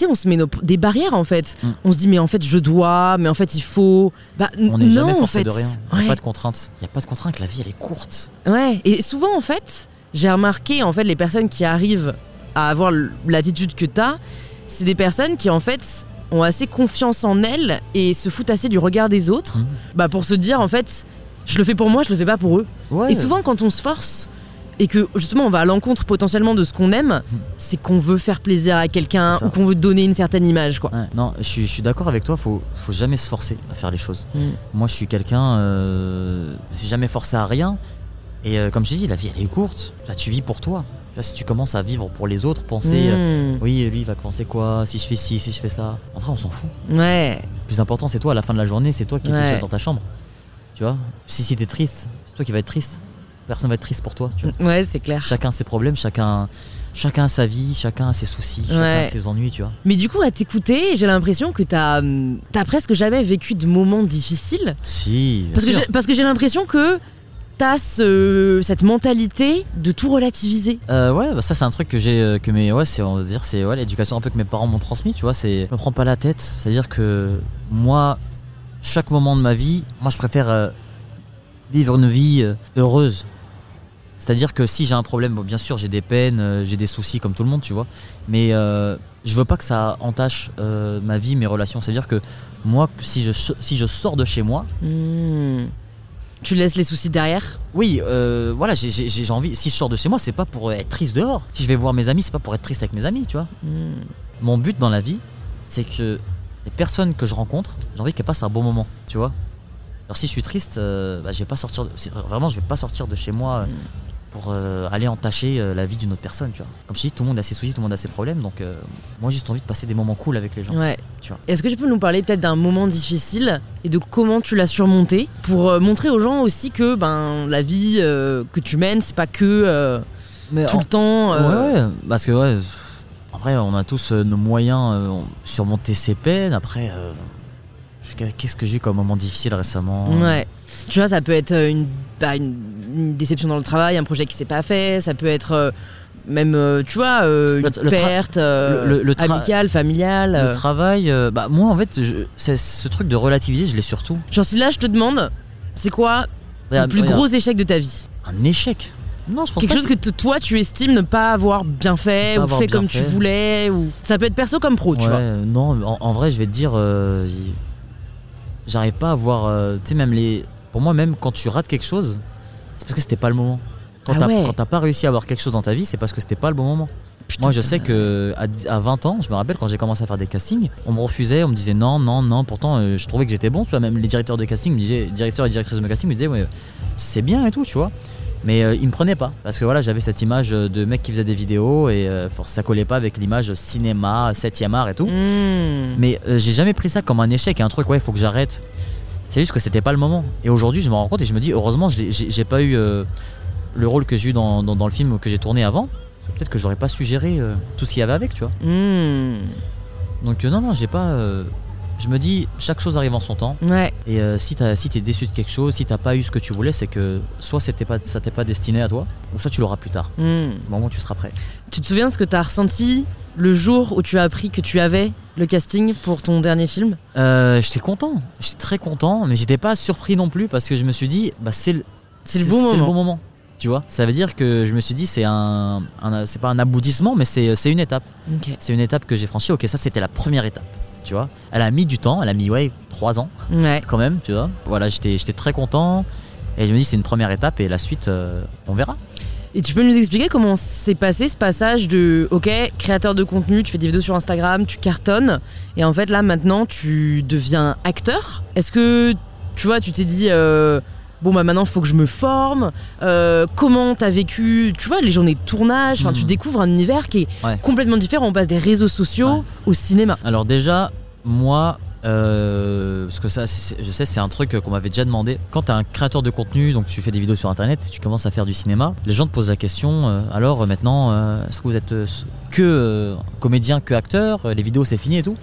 sais, on se met nos- des barrières en fait. Mm. On se dit mais en fait je dois, mais en fait il faut. Bah On n'est jamais en forcé fait. de rien. Il n'y Ouais. a pas de contraintes. Il n'y a pas de contraintes. La vie, elle est courte. Ouais. Et souvent en fait, j'ai remarqué en fait les personnes qui arrivent à avoir l'attitude que t'as, c'est des personnes qui en fait ont assez confiance en elles et se foutent assez du regard des autres, Mhm. bah pour se dire en fait, je le fais pour moi, je le fais pas pour eux. Ouais. Et souvent, quand on se force et que justement on va à l'encontre potentiellement de ce qu'on aime, c'est qu'on veut faire plaisir à quelqu'un ou qu'on veut donner une certaine image, quoi. Ouais, non, je suis, je suis d'accord avec toi. Faut, faut jamais se forcer à faire les choses. Mm. Moi, je suis quelqu'un. Euh, je suis jamais forcé à rien. Et euh, comme je dit, la vie, elle est courte. Là, tu vis pour toi. Si tu commences à vivre pour les autres, penser. euh, Mm. oui, lui, il va penser quoi Si je fais ci, si je fais ça. En vrai, on s'en fout. Ouais. Le plus important, c'est toi. À la fin de la journée, c'est toi qui es tout Ouais. seul dans ta chambre. Tu vois Si, si t'es triste, c'est toi qui vas être triste. Personne va être triste pour toi. Tu vois Ouais, c'est clair. chacun ses problèmes, chacun, chacun a sa vie, chacun a ses soucis, chacun a ses ennuis, tu vois. Mais du coup, à t'écouter, j'ai l'impression que t'as t'as presque jamais vécu de moments difficiles. Si, bien Parce que, sûr. parce que j'ai l'impression que t'as ce, cette mentalité de tout relativiser. Euh, ouais, bah ça c'est un truc que j'ai, euh, que mes, ouais, c'est, on va dire, c'est ouais, l'éducation un peu que mes parents m'ont transmis, tu vois, c'est, je me prends pas la tête, c'est-à-dire que moi, chaque moment de ma vie, moi je préfère euh, vivre une vie heureuse. C'est-à-dire que si j'ai un problème, bon, bien sûr j'ai des peines, j'ai des soucis comme tout le monde, tu vois, mais euh, je veux pas que ça entache ma vie, mes relations. C'est-à-dire que moi, si je, si je sors de chez moi, Hmm. Tu laisses les soucis derrière Oui, euh, voilà, j'ai- j'ai j'ai envie. Si je sors de chez moi, c'est pas pour être triste dehors. Si je vais voir mes amis, c'est pas pour être triste avec mes amis, tu vois. Hmm. Mon but dans la vie, c'est que les personnes que je rencontre, j'ai envie qu'elles passent un bon moment, tu vois. Alors si je suis triste, euh, bah, je vais pas sortir. de- Vraiment, je vais pas sortir de chez moi euh, Mm. Pour euh, aller entacher euh, la vie d'une autre personne, tu vois. Comme je dis, tout le monde a ses soucis, tout le monde a ses problèmes, donc euh, moi j'ai juste envie de passer des moments cool avec les gens. Ouais. Tu vois. Est-ce que tu peux nous parler peut-être d'un moment difficile et de comment tu l'as surmonté pour euh, montrer aux gens aussi que ben la vie euh, que tu mènes, c'est pas que euh, Mais tout en- le temps. euh, Ouais, ouais, parce que ouais, vrai, on a tous euh, nos moyens euh, on- surmonter ses peines. Après, euh, qu'est-ce que j'ai eu comme moment difficile récemment? Ouais. Tu vois, ça peut être euh, une, bah, une, une déception dans le travail, un projet qui s'est pas fait, ça peut être euh, même, euh, tu vois, euh, une Le perte le- le- amicale, familiale. Le travail, bah moi en fait, je- ce truc de relativiser, je l'ai surtout. Genre si là je te demande, c'est quoi le plus gros échec de ta vie? Un échec? Non, je pense Quelque chose que toi tu estimes ne pas avoir bien fait ou fait comme tu voulais ou ça peut être perso comme pro, tu vois. Non, en, en vrai, je vais te dire, j'arrive pas à voir. euh, tu sais, même les. Pour moi, même quand tu rates quelque chose, c'est parce que c'était pas le moment. Quand Ah t'as ouais. quand t'as pas réussi à avoir quelque chose dans ta vie, c'est parce que c'était pas le bon moment. Moi, je sais que à 20 ans, je me rappelle quand j'ai commencé à faire des castings, on me refusait, on me disait non, non, non. Pourtant, euh, je trouvais que j'étais bon. Tu vois, même les directeurs de casting me disaient, directeurs et directrices de casting me disaient, ouais, c'est bien et tout, tu vois. Mais euh, ils me prenaient pas parce que voilà, j'avais cette image de mec qui faisait des vidéos et euh, ça collait pas avec l'image cinéma, 7e art et tout. Hmm. Mais euh, j'ai jamais pris ça comme un échec, un truc, ouais, faut que j'arrête. C'est juste que c'était pas le moment. Et aujourd'hui, je me rends compte et je me dis, heureusement, j'ai pas eu le rôle que j'ai eu dans, dans- dans le film que j'ai tourné avant. Peut-être que j'aurais pas su gérer euh, tout ce qu'il y avait avec, tu vois. Hmm. Donc, non, non, j'ai pas. Je me dis, chaque chose arrive en son temps. Ouais. Et euh, si t'as- si t'es déçu de quelque chose, si t'as pas eu ce que tu voulais, c'est que soit c'était pas, ça t'est pas destiné à toi, ou soit tu l'auras plus tard, Hmm. au moment où tu seras prêt. Tu te souviens ce que tu as ressenti le jour où tu as appris que tu avais le casting pour ton dernier film? Euh, j'étais content, j'étais très content, mais j'étais pas surpris non plus parce que je me suis dit, bah c'est le, C'est le bon moment. moment. Tu vois, ça veut dire que je me suis dit, c'est un, un- c'est pas un aboutissement, mais c'est une étape. C'est une étape que j'ai franchie. Ok, ça c'était la première étape. Tu vois, elle a mis du temps, elle a mis ouais trois ans Ouais. quand même. Tu vois, voilà, j'étais j'étais très content et je me dis c'est une première étape et la suite euh, on verra. Et tu peux nous expliquer comment s'est passé ce passage de OK, créateur de contenu, tu fais des vidéos sur Instagram, tu cartonnes, et en fait là maintenant tu deviens acteur Est-ce que tu vois, tu t'es dit euh, bon bah maintenant faut que je me forme Euh, Comment t'as vécu, tu vois, les journées de tournage Enfin, tu découvres un univers qui est Ouais. complètement différent. On passe des réseaux sociaux Ouais. au cinéma. Alors déjà, moi, euh, parce que ça, je sais, c'est un truc qu'on m'avait déjà demandé. Quand tu es un créateur de contenu, donc tu fais des vidéos sur Internet, tu commences à faire du cinéma, les gens te posent la question, euh, alors maintenant, euh, est-ce que vous êtes que comédien, que acteur Les vidéos, c'est fini et tout?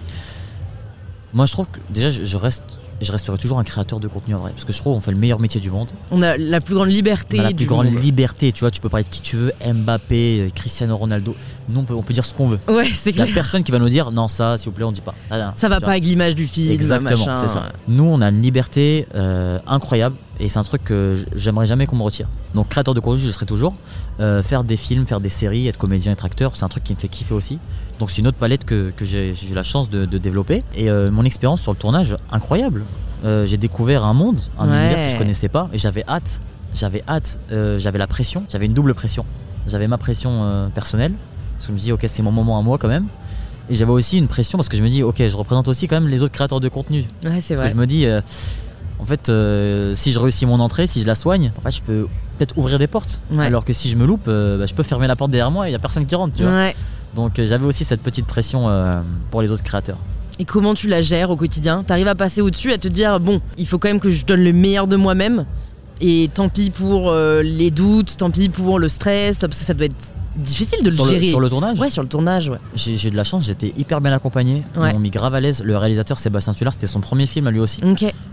Moi, je trouve que déjà, je, je reste... Je resterai toujours un créateur de contenu en vrai, parce que je trouve qu'on fait le meilleur métier du monde. On a la plus grande liberté. On a la plus grande monde. liberté, tu vois, tu peux parler de qui tu veux, Mbappé, euh, Cristiano Ronaldo. Nous, on peut, on peut dire ce qu'on veut. Ouais, c'est Il n'y a clair. personne qui va nous dire non, ça, s'il vous plaît, on dit pas. Ah, Ça va pas vois. avec l'image du film. Exactement, c'est ça. Nous, on a une liberté euh, incroyable et c'est un truc que j'aimerais jamais qu'on me retire. Donc, créateur de contenu, je le serai toujours. Euh, faire des films, faire des séries, être comédien, être acteur, c'est un truc qui me fait kiffer aussi. Donc, c'est une autre palette que, que j'ai eu la chance de, de développer. Et euh, mon expérience sur le tournage, incroyable. Euh, j'ai découvert un monde, un Ouais. univers que je connaissais pas et j'avais hâte. J'avais hâte. J'avais la pression. J'avais une double pression. J'avais ma pression personnelle. Parce que je me dis, ok, c'est mon moment à moi quand même. Et j'avais aussi une pression parce que je me dis, ok, je représente aussi quand même les autres créateurs de contenu. Ouais, c'est Parce vrai. que je me dis, en fait, euh, si je réussis mon entrée, si je la soigne, en fait, je peux peut-être ouvrir des portes. Ouais. Alors que si je me loupe, euh, bah, je peux fermer la porte derrière moi et il n'y a personne qui rentre. Tu vois Ouais. Donc euh, j'avais aussi cette petite pression pour les autres créateurs. Et comment tu la gères au quotidien? T'arrives à passer au-dessus, à te dire bon, il faut quand même que je donne le meilleur de moi-même. Et tant pis pour les doutes, tant pis pour le stress, parce que ça doit être difficile de le Sur le, gérer. sur le tournage, Ouais, sur le tournage, ouais. j'ai eu de la chance, j'étais hyper bien accompagné. Ouais. Ils m'ont mis grave à l'aise. Le réalisateur Sébastien Tullard, c'était son premier film à lui aussi.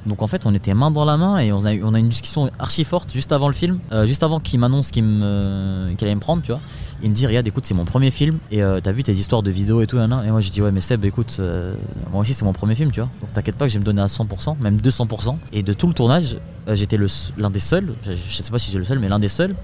Donc en fait, on était main dans la main et on a eu, on a une discussion archi forte juste avant le film, euh, juste avant qu'il m'annonce qu'il allait me prendre, tu vois. Il me dit, regarde, écoute, c'est mon premier film et euh, t'as vu tes histoires de vidéos et tout, et moi j'ai dit, ouais, mais Seb, écoute, euh, moi aussi c'est mon premier film, tu vois. Donc t'inquiète pas que je vais me donner à 100%, même 200%. Et de tout le tournage, j'étais l'un des seuls, je, sais pas si je suis le seul, mais l'un des seuls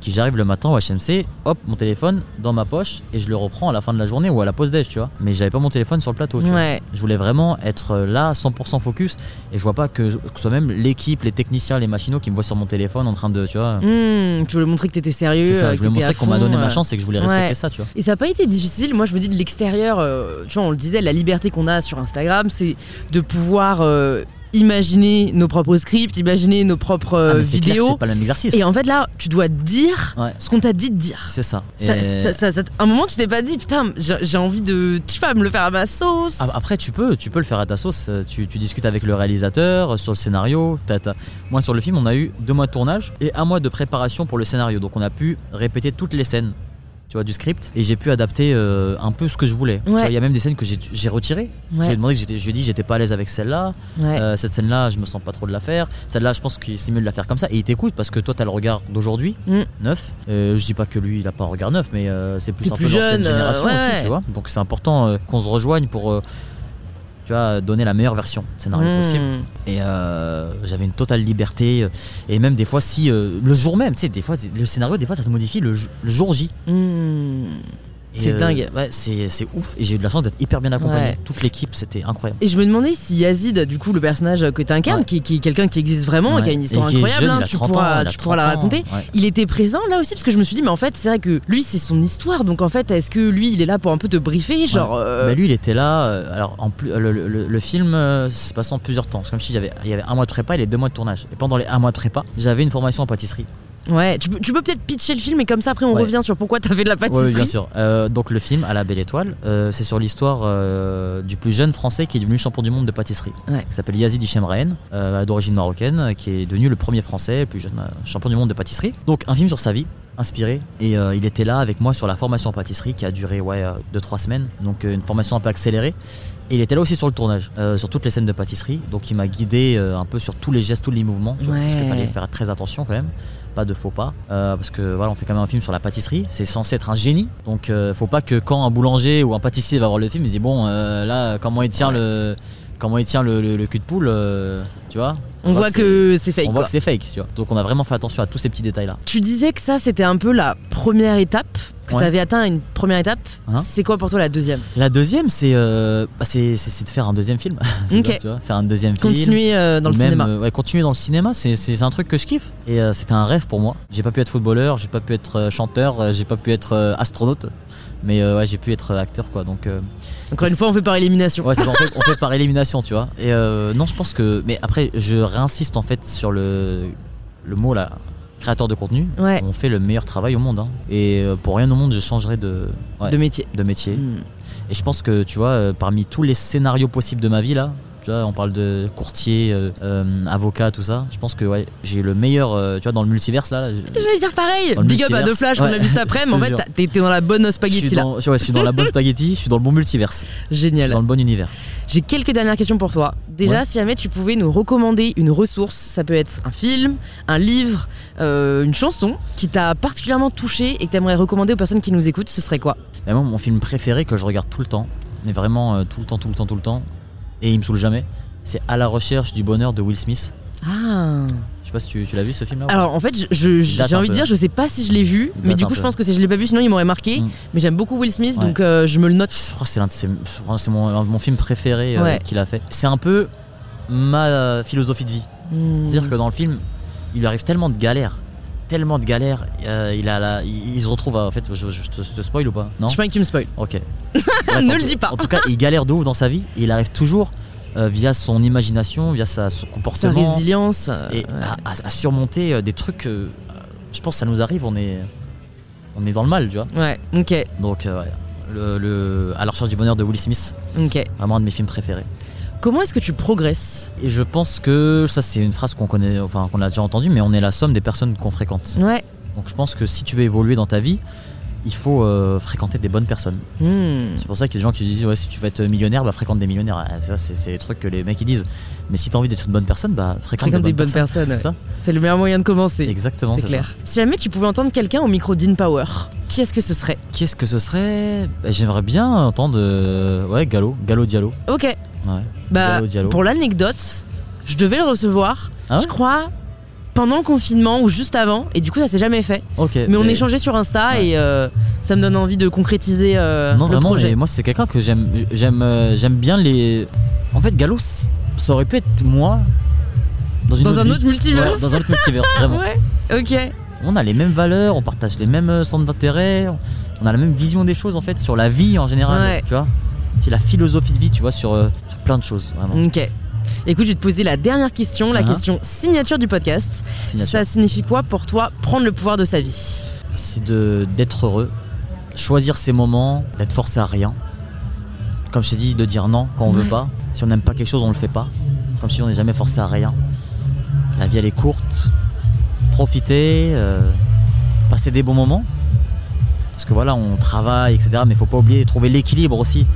qui j'arrive le matin au HMC, hop, mon téléphone dans ma poche et je le reprends à la fin de la journée ou à la pause déj, tu vois. Mais j'avais pas mon téléphone sur le plateau, tu vois. Je voulais vraiment être là, 100% focus, et je vois pas que, que ce soit même l'équipe, les techniciens, les machinaux qui me voient sur mon téléphone en train de, tu vois. Hmm, tu voulais montrer que t'étais sérieux. c'est ça, euh, je voulais montrer qu'on m'a donné ma euh. chance et que je voulais respecter Ouais. ça, tu vois. Et ça n'a pas été difficile. Moi, je me dis de l'extérieur, euh, tu vois, on le disait, la liberté qu'on a sur Instagram, c'est de pouvoir euh, imaginer nos propres scripts, imaginer nos propres euh, Ah, que vidéos. c'est pas le même exercice. Et en fait, là, tu dois dire Ouais. ce qu'on t'a dit de dire. C'est ça. Ça, Et- ça- ça- ça- à un moment, tu t'es pas dit, putain, j'ai envie de, tu pas, me le faire à ma sauce. Ah, Après, tu peux, tu peux le faire à ta sauce. Euh, Tu, tu discutes avec le réalisateur euh, sur le scénario. Moi, sur le film, on a eu deux mois de tournage et un mois de préparation pour le scénario. Donc, on a pu répéter toutes les scènes. Tu vois, du script et j'ai pu adapter euh, un peu ce que je voulais. Ouais. Il y a même des scènes que j'ai retirées. Ouais. J'ai demandé que je lui ai dit j'étais pas à l'aise avec celle-là. Ouais. Euh, cette scène-là, je me sens pas trop de la faire. Celle-là, je pense que c'est mieux de la faire comme ça. Et il t'écoute parce que toi, t'as le regard d'aujourd'hui, Mm. neuf. Euh, je dis pas que lui, il a pas un regard neuf, mais euh, c'est plus un plus peu jeune, euh, génération aussi, tu vois. Donc c'est important qu'on se rejoigne pour, tu vois, donner la meilleure version scénario Hmm. possible. Et euh, j'avais une totale liberté. euh, Et même des fois, si euh, le jour même, tu sais, des fois, le scénario, des fois, ça se modifie le jour J. Hmm. Et, C'est euh, dingue. Ouais, c'est ouf. Et j'ai eu de la chance d'être hyper bien accompagné. Ouais. Toute l'équipe, c'était incroyable. Et je me demandais si Yazid, du coup, le personnage que tu incarnes, Ouais. qui, qui est quelqu'un qui existe vraiment, Ouais. qui a une histoire Et incroyable, jeune, hein, tu, 30 pourras, ans, tu pourras la 30 ans, raconter. Il était présent là aussi parce que je me suis dit, mais en fait, c'est vrai que lui, c'est son histoire. Donc en fait, est-ce que lui, il est là pour un peu te briefer Genre. euh, Bah, lui, il était là. euh, alors, en plus, le, le- le film euh, s'est passé en plusieurs temps. C'est comme si j'avais, il y avait un mois de prépa et les deux mois de tournage. Et pendant les un mois de prépa, j'avais une formation en pâtisserie. Ouais, tu peux, tu peux peut-être pitcher le film et comme ça, après, on Ouais. revient sur pourquoi t'as fait de la pâtisserie. Oui, bien sûr. Euh, donc le film à la Belle Étoile, euh, c'est sur l'histoire euh, du plus jeune Français qui est devenu champion du monde de pâtisserie. Ouais. Il s'appelle Yazid Hichem d'origine marocaine, qui est devenu le premier Français, le plus jeune champion du monde de pâtisserie. Donc un film sur sa vie, inspiré. Et euh, il était là avec moi sur la formation en pâtisserie qui a duré ouais 2-3 semaines. Donc euh, une formation un peu accélérée. Et il était là aussi sur le tournage, euh, sur toutes les scènes de pâtisserie. Donc il m'a guidé euh, un peu sur tous les gestes, tous les mouvements. Parce qu'il fallait faire très attention quand même pas de faux pas euh, parce que voilà on fait quand même un film sur la pâtisserie c'est censé être un génie donc euh, faut pas que quand un boulanger ou un pâtissier va voir le film il se dit bon euh, là comment il tient Ouais. le comment il tient le, le- le cul de poule euh, tu vois On voit que c'est fake. on voit que c'est fake tu vois donc on a vraiment fait attention à tous ces petits détails là Tu disais que ça, c'était un peu la première étape, que Ouais. t'avais atteint une première étape. Hein c'est quoi pour toi la deuxième? La deuxième c'est euh, bah, c'est de faire un deuxième film ça, tu vois, faire un deuxième film Continuer euh, dans le même, cinéma. euh, ouais, continuer dans le cinéma, c'est- c'est un truc que je kiffe. Et c'était un rêve pour moi. J'ai pas pu être footballeur, j'ai pas pu être chanteur, j'ai pas pu être astronaute. Mais euh, ouais, j'ai pu être acteur quoi. Donc euh, Encore une fois, on fait par élimination. ouais, c'est ça, on, fait, on fait par élimination, tu vois. Et euh, non, je pense que. Mais après, je réinsiste en fait sur le le mot là, créateur de contenu. Ouais, On fait le meilleur travail au monde. hein. Et pour rien au monde, je changerais de ouais, de métier. de métier. Hmm. Et je pense que tu vois, parmi tous les scénarios possibles de ma vie là, tu vois, on parle de courtier, euh, euh, avocat, tout ça. Je pense que ouais, j'ai le meilleur, euh, tu vois, dans le multiverse là. je- J'allais dire pareil. Big up à deux Flash qu'on a vu cet après, Je mais en fait, t'étais dans la bonne je spaghetti là. ouais, je suis dans la bonne spaghetti, je suis dans le bon multiverse, je suis Génial. dans le bon univers. J'ai quelques dernières questions pour toi. Déjà, Ouais. si jamais tu pouvais nous recommander une ressource, ça peut être un film, un livre, euh, une chanson qui t'a particulièrement touché et que t'aimerais recommander aux personnes qui nous écoutent, ce serait quoi? Moi, mon film préféré que je regarde tout le temps, mais vraiment euh, tout le temps, tout le temps, tout le temps, et il me saoule jamais, c'est À la recherche du bonheur de Will Smith. Ah Je sais pas si tu, tu l'as vu ce film là Alors en fait, j'ai envie de dire, je sais pas si je l'ai vu, mais du coup, je pense que si je l'ai pas vu, sinon il m'aurait marqué. Mm. Mais j'aime beaucoup Will Smith, Ouais. donc euh, je me le note. Je crois que c'est mon, mon film préféré euh, Ouais. qu'il a fait. C'est un peu ma philosophie de vie. Hmm. C'est-à-dire que dans le film, il lui arrive tellement de galères, tellement de galères. euh, il, a la, il, il se retrouve à, en fait, je, je te, je te spoil ou pas? Non? Je sais pas que tu me spoil. Ok. Bref, Ne en le dis pas. En tout cas, il galère de ouf dans sa vie. Et il arrive toujours euh, via son imagination, via sa, son Sa comportement, résilience. euh, et ouais. à, surmonter des trucs. je pense que ça nous arrive, on est, on est dans le mal, tu vois? Ouais, ok, Donc. Le, le- à la recherche du bonheur de Will Smith, ok. vraiment un de mes films préférés. Comment est-ce que tu progresses? Et je pense que ça, c'est une phrase qu'on connaît, enfin qu'on a déjà entendue, mais on est la somme des personnes qu'on fréquente. Ouais. Donc je pense que si tu veux évoluer dans ta vie, il faut euh, fréquenter des bonnes personnes. Hmm. C'est pour ça qu'il y a des gens qui disent ouais si tu veux être millionnaire, bah fréquente des millionnaires. Ah, ça, c'est les trucs que les mecs ils disent. Mais si t'as envie d'être une bonne personne, bah fréquente, Fréquente des des bonnes, bonnes personnes. personnes, C'est ça C'est le meilleur moyen de commencer. Exactement, C'est c'est clair. ça. Si jamais tu pouvais entendre quelqu'un au micro d'InPower, qui est-ce que ce serait? Qu'est-ce que ce serait? Bah, J'aimerais bien entendre euh, ouais Gallo, Gallo Diallo. Ok. Ouais. Bah, Gallo Diallo. pour l'anecdote, je devais le recevoir, Ah ouais? je crois, pendant le confinement ou juste avant, et du coup ça s'est jamais fait. Mais on échangeait sur Insta Ouais. et euh, ça me donne envie de concrétiser euh, Non le vraiment, projet. mais moi c'est quelqu'un que j'aime, j'aime, euh, j'aime bien les. En fait Gallo, ça aurait pu être moi dans une Dans un vie. autre multivers. Ouais, dans un autre multivers, vraiment. Ouais, ok. On a les mêmes valeurs, on partage les mêmes centres d'intérêt, on a la même vision des choses en fait sur la vie en général, tu vois. C'est la philosophie de vie, tu vois, sur, sur plein de choses, vraiment. Ok. Écoute, je vais te poser la dernière question, la Ah. question signature du podcast. Signature. Ça signifie quoi pour toi prendre le pouvoir de sa vie? C'est de d'être heureux, choisir ses moments, d'être forcé à rien. Comme je t'ai dit, de dire non quand on veut pas. Si on n'aime pas quelque chose, on le fait pas. Comme si on n'est jamais forcé à rien. La vie elle est courte. Profiter, euh, passer des bons moments. Parce que voilà, on travaille, etc. Mais faut pas oublier trouver l'équilibre aussi.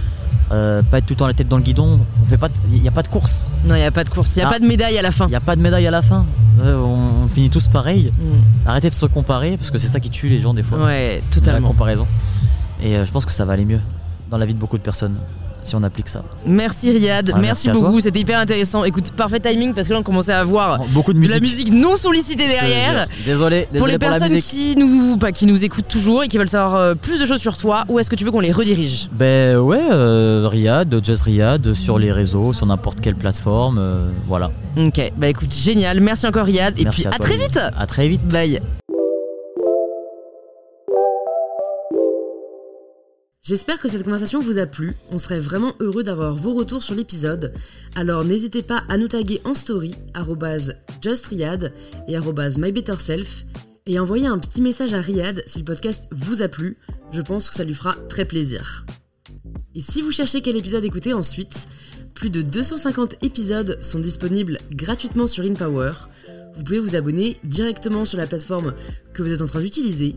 Euh, pas être tout le temps la tête dans le guidon. On fait pas, il n'y a pas de course. Non, il n'y a pas de course, il n'y a Ah. pas de médaille à la fin. Il n'y a pas de médaille à la fin. Euh, on, on finit tous pareil. Mm. Arrêtez de se comparer parce que c'est ça qui tue les gens des fois. Ouais, la totalement. comparaison. Et euh, je pense que ça va aller mieux dans la vie de beaucoup de personnes. Si on applique ça. Merci Riyad, Ah, merci, beaucoup, c'était hyper intéressant. Écoute, parfait timing parce que là on commençait à avoir Beaucoup de de musique. la musique non sollicitée derrière. Désolé, désolé Pour les pour personnes qui nous, bah, qui nous écoutent toujours et qui veulent savoir euh, plus de choses sur toi, où est-ce que tu veux qu'on les redirige? Ben ouais, euh, Riyad, Just Riyad, sur les réseaux, sur n'importe quelle plateforme, euh, voilà. Ok, bah écoute, génial, merci encore Riyad, et Merci puis à, toi, très vite À très vite. Bye J'espère que cette conversation vous a plu. On serait vraiment heureux d'avoir vos retours sur l'épisode. Alors n'hésitez pas à nous taguer en story @justriad et @mybetterself et envoyer un petit message à Riyad si le podcast vous a plu. Je pense que ça lui fera très plaisir. Et si vous cherchez quel épisode écouter ensuite, plus de 250 épisodes sont disponibles gratuitement sur InPower. Vous pouvez vous abonner directement sur la plateforme que vous êtes en train d'utiliser.